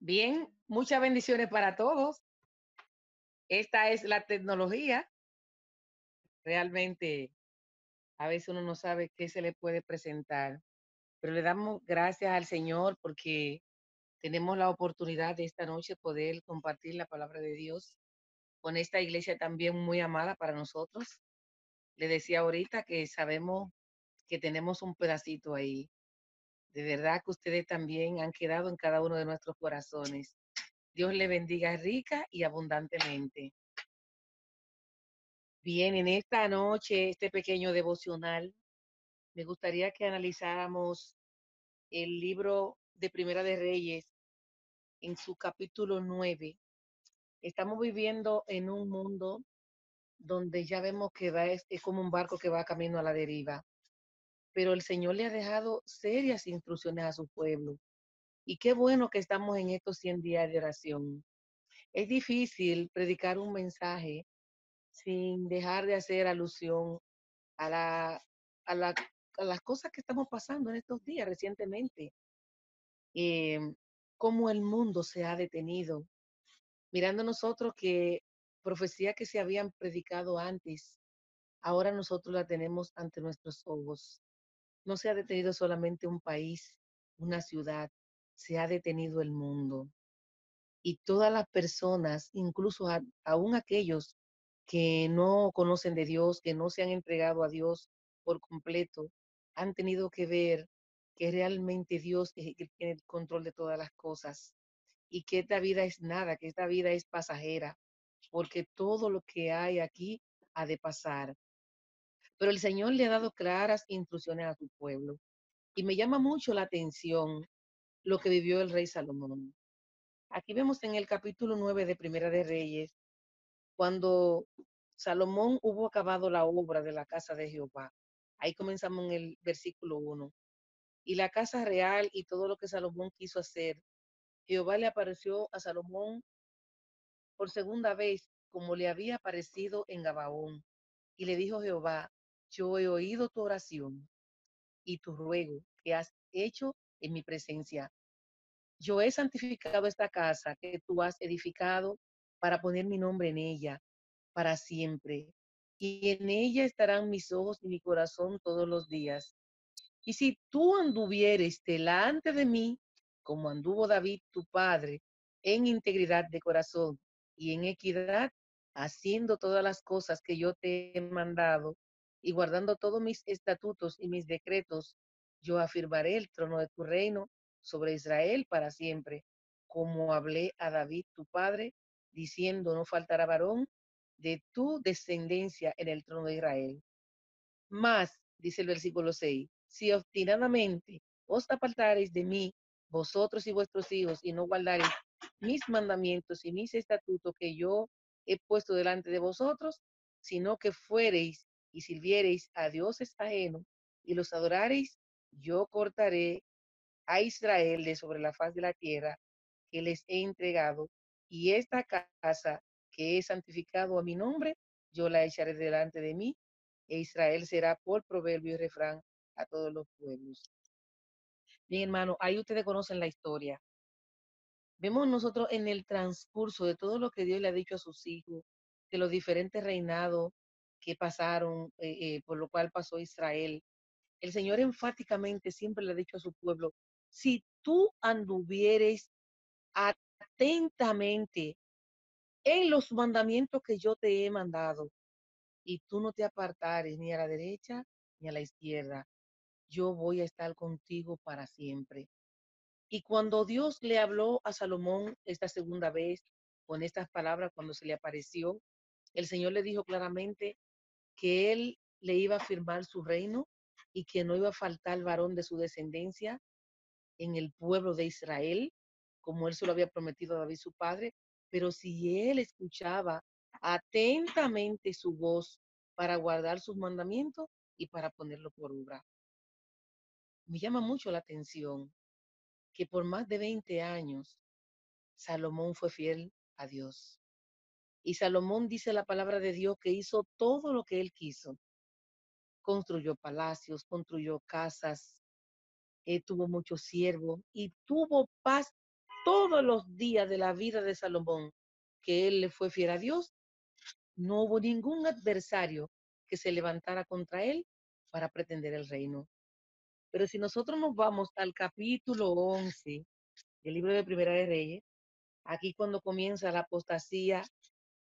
Bien, muchas bendiciones para todos. Esta es la tecnología. Realmente, a veces uno no sabe qué se le puede presentar, pero le damos gracias al Señor porque tenemos la oportunidad de esta noche poder compartir la palabra de Dios con esta iglesia también muy amada para nosotros. Le decía ahorita que sabemos que tenemos un pedacito ahí de verdad que ustedes también han quedado en cada uno de nuestros corazones. Dios le bendiga rica y abundantemente. Bien, en esta noche, este pequeño devocional, me gustaría que analizáramos el libro de Primera de Reyes en su capítulo 9. Estamos viviendo en un mundo donde ya vemos que va, es, es como un barco que va camino a la deriva pero el Señor le ha dejado serias instrucciones a su pueblo. Y qué bueno que estamos en estos 100 días de oración. Es difícil predicar un mensaje sin dejar de hacer alusión a, la, a, la, a las cosas que estamos pasando en estos días recientemente. Eh, cómo el mundo se ha detenido. Mirando nosotros que profecía que se habían predicado antes, ahora nosotros la tenemos ante nuestros ojos no se ha detenido solamente un país, una ciudad, se ha detenido el mundo. Y todas las personas, incluso aún aquellos que no conocen de Dios, que no se han entregado a Dios por completo, han tenido que ver que realmente Dios es tiene el control de todas las cosas y que esta vida es nada, que esta vida es pasajera, porque todo lo que hay aquí ha de pasar. Pero el Señor le ha dado claras instrucciones a su pueblo. Y me llama mucho la atención lo que vivió el rey Salomón. Aquí vemos en el capítulo 9 de Primera de Reyes, cuando Salomón hubo acabado la obra de la casa de Jehová. Ahí comenzamos en el versículo 1. Y la casa real y todo lo que Salomón quiso hacer, Jehová le apareció a Salomón por segunda vez, como le había aparecido en Gabaón. Y le dijo Jehová, yo he oído tu oración y tu ruego que has hecho en mi presencia. Yo he santificado esta casa que tú has edificado para poner mi nombre en ella para siempre. Y en ella estarán mis ojos y mi corazón todos los días. Y si tú anduvieres delante de mí, como anduvo David tu padre, en integridad de corazón y en equidad, haciendo todas las cosas que yo te he mandado, y guardando todos mis estatutos y mis decretos, yo afirmaré el trono de tu reino sobre Israel para siempre, como hablé a David tu padre, diciendo, no faltará varón de tu descendencia en el trono de Israel. Más, dice el versículo 6, si obstinadamente os apartareis de mí, vosotros y vuestros hijos, y no guardareis mis mandamientos y mis estatutos que yo he puesto delante de vosotros, sino que fuereis y sirviereis a dioses ajenos y los adorareis, yo cortaré a Israel de sobre la faz de la tierra que les he entregado, y esta casa que he santificado a mi nombre, yo la echaré delante de mí, e Israel será por proverbio y refrán a todos los pueblos. Bien, hermano, ahí ustedes conocen la historia. Vemos nosotros en el transcurso de todo lo que Dios le ha dicho a sus hijos, de los diferentes reinados que pasaron, eh, eh, por lo cual pasó Israel. El Señor enfáticamente siempre le ha dicho a su pueblo, si tú anduvieres atentamente en los mandamientos que yo te he mandado, y tú no te apartares ni a la derecha ni a la izquierda, yo voy a estar contigo para siempre. Y cuando Dios le habló a Salomón esta segunda vez con estas palabras, cuando se le apareció, el Señor le dijo claramente, que él le iba a firmar su reino y que no iba a faltar varón de su descendencia en el pueblo de Israel, como él se lo había prometido a David su padre, pero si él escuchaba atentamente su voz para guardar sus mandamientos y para ponerlo por obra. Me llama mucho la atención que por más de 20 años Salomón fue fiel a Dios. Y Salomón dice la palabra de Dios que hizo todo lo que él quiso. Construyó palacios, construyó casas, eh, tuvo muchos siervos y tuvo paz todos los días de la vida de Salomón, que él le fue fiel a Dios. No hubo ningún adversario que se levantara contra él para pretender el reino. Pero si nosotros nos vamos al capítulo 11 del libro de Primera de Reyes, aquí cuando comienza la apostasía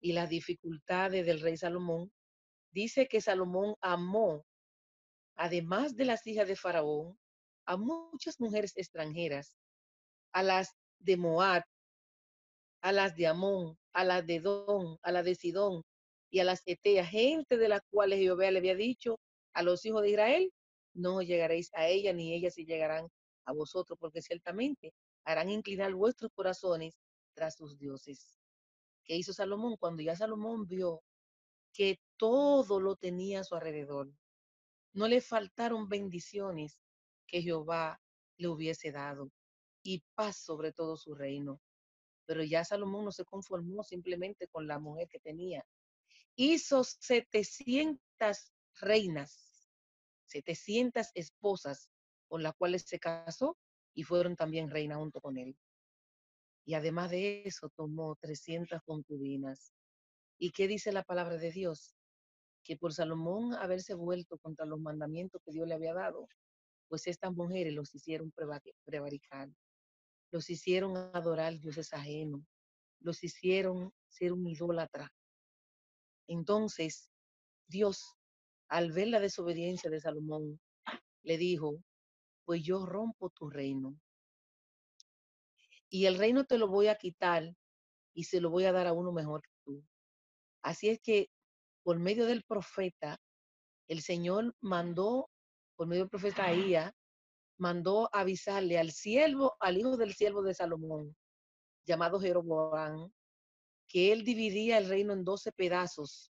y las dificultades del rey Salomón, dice que Salomón amó, además de las hijas de Faraón, a muchas mujeres extranjeras, a las de Moab, a las de Amón, a las de Don, a las de Sidón y a las Eteas, gente de las cuales Jehová le había dicho a los hijos de Israel, no llegaréis a ella ni ellas se llegarán a vosotros, porque ciertamente harán inclinar vuestros corazones tras sus dioses. ¿Qué hizo Salomón? Cuando ya Salomón vio que todo lo tenía a su alrededor, no le faltaron bendiciones que Jehová le hubiese dado y paz sobre todo su reino. Pero ya Salomón no se conformó simplemente con la mujer que tenía. Hizo 700 reinas, 700 esposas con las cuales se casó y fueron también reinas junto con él. Y además de eso tomó 300 concubinas. ¿Y qué dice la palabra de Dios? Que por Salomón haberse vuelto contra los mandamientos que Dios le había dado, pues estas mujeres los hicieron prevaricar, los hicieron adorar dioses ajenos, los hicieron ser un idólatra. Entonces, Dios, al ver la desobediencia de Salomón, le dijo, pues yo rompo tu reino. Y el reino te lo voy a quitar y se lo voy a dar a uno mejor que tú. Así es que por medio del profeta, el Señor mandó por medio del profeta Ahía, mandó avisarle al siervo, al hijo del siervo de Salomón, llamado Jeroboam, que él dividía el reino en doce pedazos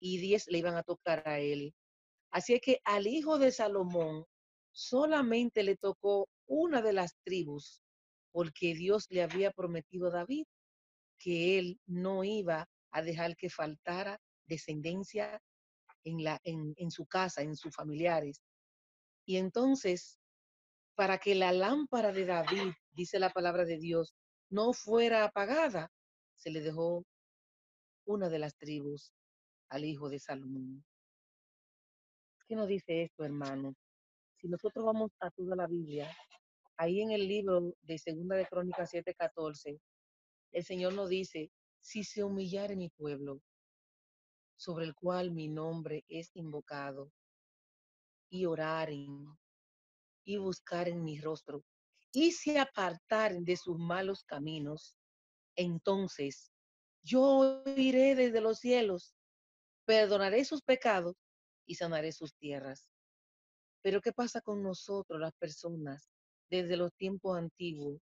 y diez le iban a tocar a él. Así es que al hijo de Salomón solamente le tocó una de las tribus, porque Dios le había prometido a David que él no iba a dejar que faltara descendencia en, la, en, su casa, en sus familiares. Y entonces, para que la lámpara de David, dice la palabra de Dios, no fuera apagada, se le dejó una de las tribus al hijo de Salomón. ¿Qué nos dice esto, hermano? Si nosotros vamos a toda la Biblia, ahí en el libro de Segunda de Crónicas 7:14, el Señor nos dice, si se humillare mi pueblo, sobre el cual mi nombre es invocado, y oraren y buscar en mi rostro y se apartaren de sus malos caminos, entonces yo iré desde los cielos, perdonaré sus pecados y sanaré sus tierras. Pero ¿qué pasa con nosotros, las personas, desde los tiempos antiguos?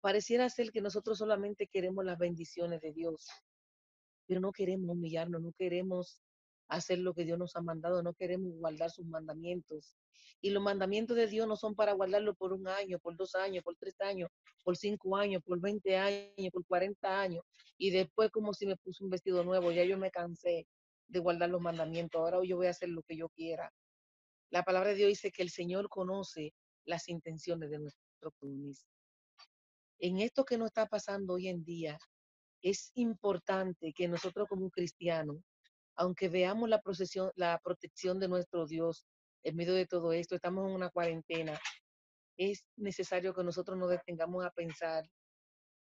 Pareciera ser que nosotros solamente queremos las bendiciones de Dios, pero no queremos humillarnos, no queremos hacer lo que Dios nos ha mandado, no queremos guardar sus mandamientos. Y los mandamientos de Dios no son para guardarlo por un año, por dos años, por tres años, por cinco años, por veinte años, por cuarenta años. Y después como si me puse un vestido nuevo, ya yo me cansé de guardar los mandamientos, ahora yo voy a hacer lo que yo quiera. La palabra de Dios dice que el Señor conoce las intenciones de nuestro comunismo. En esto que nos está pasando hoy en día, es importante que nosotros como cristianos aunque veamos la, procesión, la protección de nuestro Dios en medio de todo esto, estamos en una cuarentena, es necesario que nosotros nos detengamos a pensar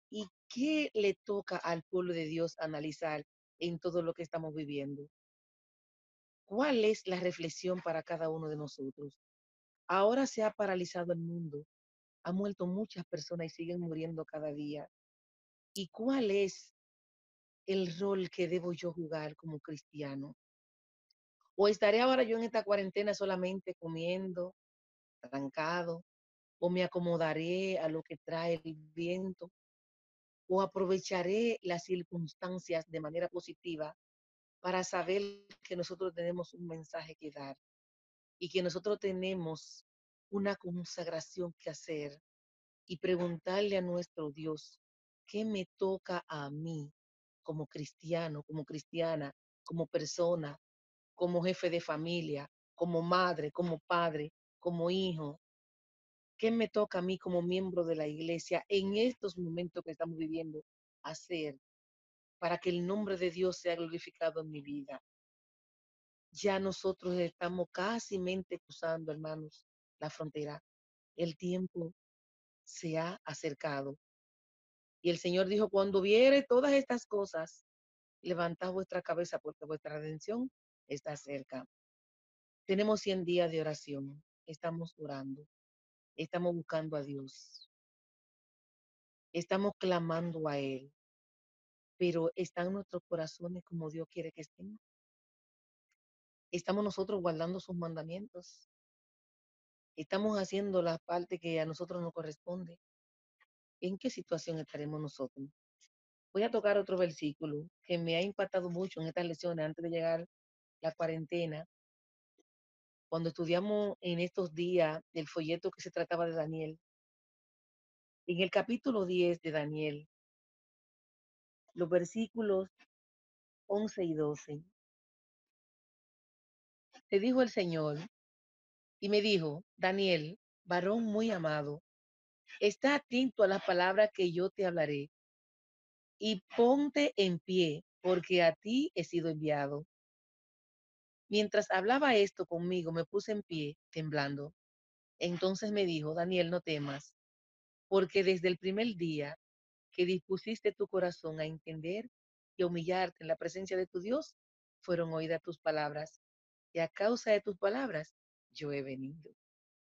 y qué le toca al pueblo de Dios analizar en todo lo que estamos viviendo. ¿Cuál es la reflexión para cada uno de nosotros? Ahora se ha paralizado el mundo, ha muerto muchas personas y siguen muriendo cada día. ¿Y cuál es el rol que debo yo jugar como cristiano? ¿O estaré ahora yo en esta cuarentena solamente comiendo, trancado? ¿O me acomodaré a lo que trae el viento? ¿O aprovecharé las circunstancias de manera positiva para saber que nosotros tenemos un mensaje que dar y que nosotros tenemos una consagración que hacer y preguntarle a nuestro Dios, ¿qué me toca a mí como cristiano, como cristiana, como persona, como jefe de familia, como madre, como padre, como hijo, ¿Qué me toca a mí como miembro de la iglesia en estos momentos que estamos viviendo hacer para que el nombre de Dios sea glorificado en mi vida? Ya nosotros estamos casi cruzando, hermanos, la frontera. El tiempo se ha acercado. Y el Señor dijo, cuando viere todas estas cosas, levantad vuestra cabeza porque vuestra redención está cerca. Tenemos 100 días de oración. Estamos orando. Estamos buscando a Dios. Estamos clamando a Él. Pero están nuestros corazones como Dios quiere que estén. Estamos nosotros guardando sus mandamientos. Estamos haciendo la parte que a nosotros nos corresponde. ¿En qué situación estaremos nosotros? Voy a tocar otro versículo que me ha impactado mucho en estas lecciones antes de llegar la cuarentena. Cuando estudiamos en estos días el folleto que se trataba de Daniel, en el capítulo 10 de Daniel, los versículos 11 y 12, te dijo el Señor y me dijo, Daniel, varón muy amado, está atento a las palabras que yo te hablaré y ponte en pie, porque a ti he sido enviado. Mientras hablaba esto conmigo, me puse en pie, temblando. Entonces me dijo, Daniel, no temas, porque desde el primer día que dispusiste tu corazón a entender y humillarte en la presencia de tu Dios, fueron oídas tus palabras, y a causa de tus palabras yo he venido.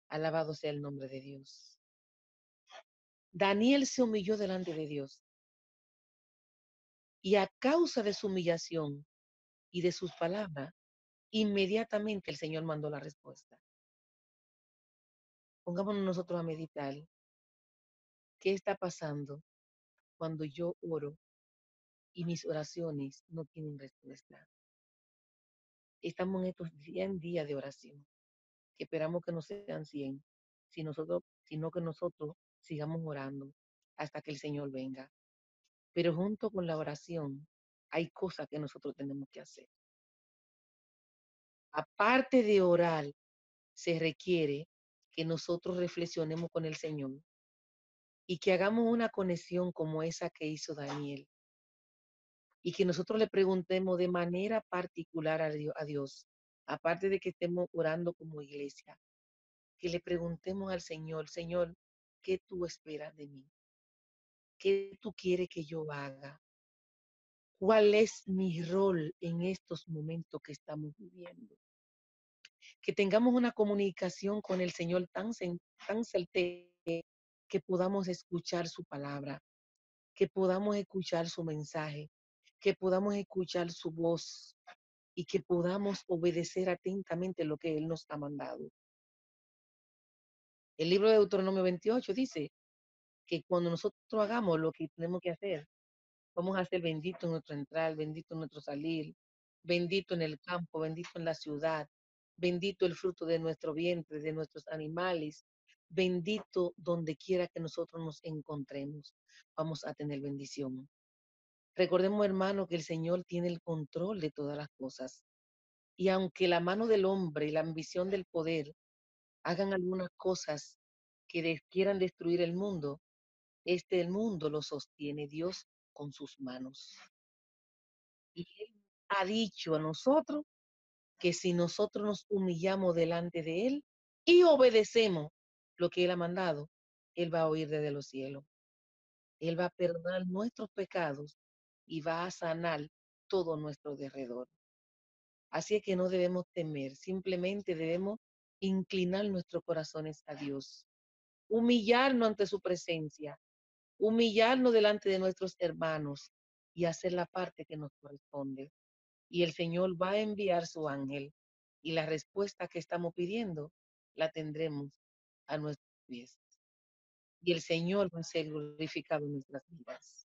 Alabado sea el nombre de Dios. Daniel se humilló delante de Dios. Y a causa de su humillación y de sus palabras, inmediatamente el Señor mandó la respuesta. Pongámonos nosotros a meditar. ¿Qué está pasando cuando yo oro y mis oraciones no tienen respuesta? Estamos en estos 100 días de oración, que esperamos que no sean 100, si nosotros, sino que nosotros sigamos orando hasta que el Señor venga. Pero junto con la oración hay cosas que nosotros tenemos que hacer. Aparte de orar, se requiere que nosotros reflexionemos con el Señor y que hagamos una conexión como esa que hizo Daniel. Y que nosotros le preguntemos de manera particular a Dios, aparte de que estemos orando como iglesia, que le preguntemos al Señor, Señor, ¿qué tú esperas de mí? ¿Qué tú quieres que yo haga? ¿Cuál es mi rol en estos momentos que estamos viviendo? Que tengamos una comunicación con el Señor tan, tan certera que podamos escuchar su palabra, que podamos escuchar su mensaje, que podamos escuchar su voz y que podamos obedecer atentamente lo que Él nos ha mandado. El libro de Deuteronomio 28 dice que cuando nosotros hagamos lo que tenemos que hacer, vamos a ser bendito en nuestro entrar, bendito en nuestro salir, bendito en el campo, bendito en la ciudad, bendito el fruto de nuestro vientre, de nuestros animales, bendito donde quiera que nosotros nos encontremos, vamos a tener bendición. Recordemos, hermano, que el Señor tiene el control de todas las cosas. Y aunque la mano del hombre y la ambición del poder hagan algunas cosas que quieran destruir el mundo, este el mundo lo sostiene Dios con sus manos. Y Él ha dicho a nosotros que si nosotros nos humillamos delante de Él y obedecemos lo que Él ha mandado, Él va a oír desde los cielos. Él va a perdonar nuestros pecados y va a sanar todo nuestro derredor. Así es que no debemos temer, simplemente debemos inclinar nuestros corazones a Dios, humillarnos ante su presencia, humillarnos delante de nuestros hermanos y hacer la parte que nos corresponde. Y el Señor va a enviar su ángel y la respuesta que estamos pidiendo la tendremos a nuestros pies. Y el Señor va a ser glorificado en nuestras vidas.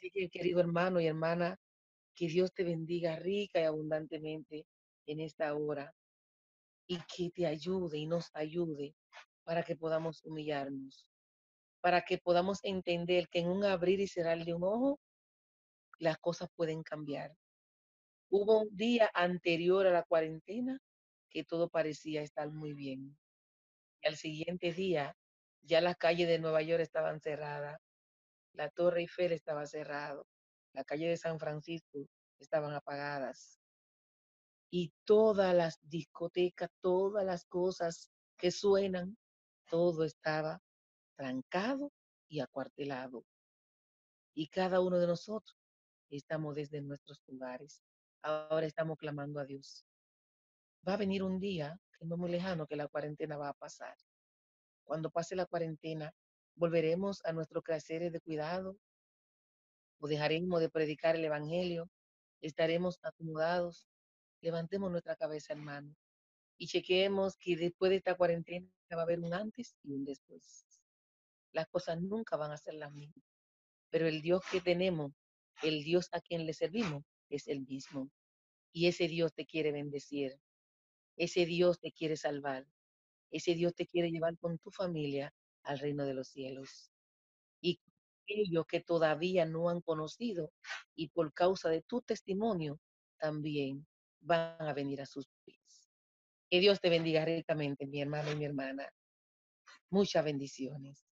Así que, querido hermano y hermana, que Dios te bendiga rica y abundantemente en esta hora y que te ayude y nos ayude para que podamos humillarnos, para que podamos entender que en un abrir y cerrar de un ojo, las cosas pueden cambiar. Hubo un día anterior a la cuarentena que todo parecía estar muy bien. Y al siguiente día, ya las calles de Nueva York estaban cerradas, la Torre Eiffel estaba cerrado, la calle de San Francisco estaban apagadas. Y todas las discotecas, todas las cosas que suenan, todo estaba trancado y acuartelado. Y cada uno de nosotros estamos desde nuestros lugares. Ahora estamos clamando a Dios. Va a venir un día, que no muy lejano, que la cuarentena va a pasar. Cuando pase la cuarentena, volveremos a nuestros quehaceres de cuidado o dejaremos de predicar el Evangelio, estaremos acomodados. Levantemos nuestra cabeza, hermano, y chequeemos que después de esta cuarentena va a haber un antes y un después. Las cosas nunca van a ser las mismas, pero el Dios que tenemos, el Dios a quien le servimos, es el mismo. Y ese Dios te quiere bendecir, ese Dios te quiere salvar, ese Dios te quiere llevar con tu familia al reino de los cielos. Y aquellos que todavía no han conocido y por causa de tu testimonio también van a venir a sus pies. Que Dios te bendiga ricamente, mi hermano y mi hermana. Muchas bendiciones.